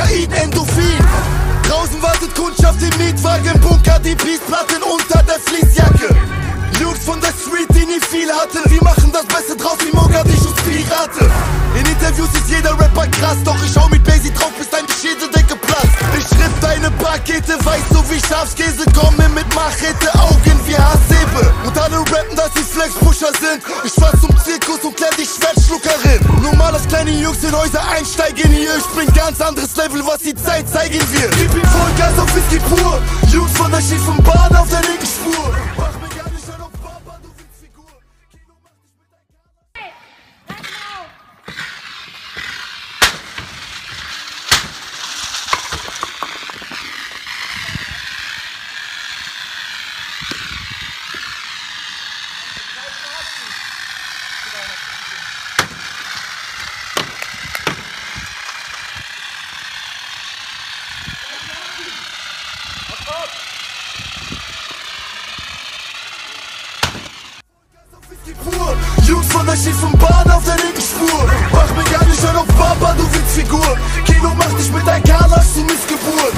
Kokain, Endorphin. Draußen wartet Kundschaft im Mietwagen, Bunker, die Peace-Platten unter der Fließjacke. Jungs von der Street, die nie viel hatten, wir machen das Beste draus wie Mogadisch und Pirate. In Interviews ist jeder Rapper krass, doch ich schau mit Basie drauf, bis deine Schädeldecke platzt. Ich schrift deine Pakete, weiß so wie Schafskäse, komme mit Machete, Augen wie Hasebe. Und alle rappen, dass sie Flexpusher sind. Ich fass Kleine Jungs in Häuser einsteigen hier. Ich bin ganz anderes Level, was die Zeit zeigen wird. Gib ihm Vollgas auf Whisky pur. Jungs von der schiefen Jungs von der schiefen Bahn auf der linken Spur. Mach mir gar nicht an auf Papa, du Witzfigur. Kino macht dich mit deinem Kalasch zu Missgeburt.